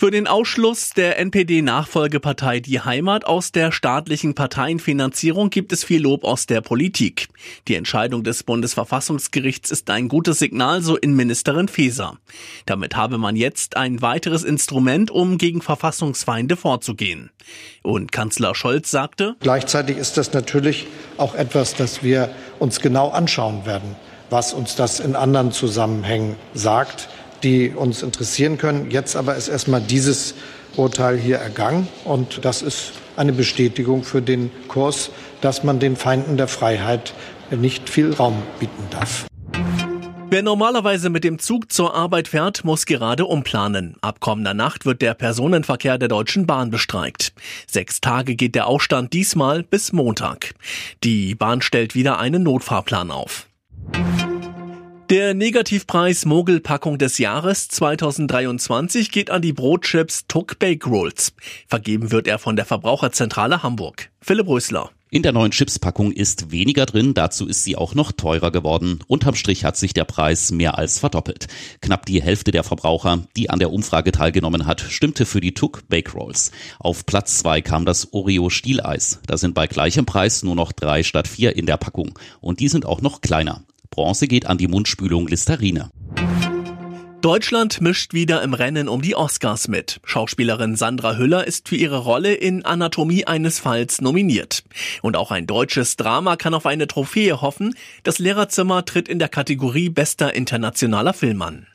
Für den Ausschluss der NPD-Nachfolgepartei Die Heimat aus der staatlichen Parteienfinanzierung gibt es viel Lob aus der Politik. Die Entscheidung des Bundesverfassungsgerichts ist ein gutes Signal, so Innenministerin Faeser. Damit habe man jetzt ein weiteres Instrument, um gegen Verfassungsfeinde vorzugehen. Und Kanzler Scholz sagte, Gleichzeitig ist das natürlich auch etwas, das wir uns genau anschauen werden, was uns das in anderen Zusammenhängen sagt die uns interessieren können. Jetzt aber ist erstmal dieses Urteil hier ergangen und das ist eine Bestätigung für den Kurs, dass man den Feinden der Freiheit nicht viel Raum bieten darf. Wer normalerweise mit dem Zug zur Arbeit fährt, muss gerade umplanen. Ab kommender Nacht wird der Personenverkehr der Deutschen Bahn bestreikt. Sechs Tage geht der Ausstand diesmal bis Montag. Die Bahn stellt wieder einen Notfahrplan auf. Der Negativpreis Mogelpackung des Jahres 2023 geht an die Brotchips Tuck Bake Rolls. Vergeben wird er von der Verbraucherzentrale Hamburg. Philipp Rösler. In der neuen Chipspackung ist weniger drin, dazu ist sie auch noch teurer geworden. Unterm Strich hat sich der Preis mehr als verdoppelt. Knapp die Hälfte der Verbraucher, die an der Umfrage teilgenommen hat, stimmte für die Tuck Bake Rolls. Auf Platz zwei kam das Oreo Stieleis. Da sind bei gleichem Preis nur noch drei statt vier in der Packung. Und die sind auch noch kleiner. Bronze geht an die Mundspülung Listerine. Deutschland mischt wieder im Rennen um die Oscars mit. Schauspielerin Sandra Hüller ist für ihre Rolle in Anatomie eines Falls nominiert. Und auch ein deutsches Drama kann auf eine Trophäe hoffen. Das Lehrerzimmer tritt in der Kategorie bester internationaler Film an.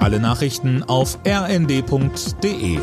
Alle Nachrichten auf rnd.de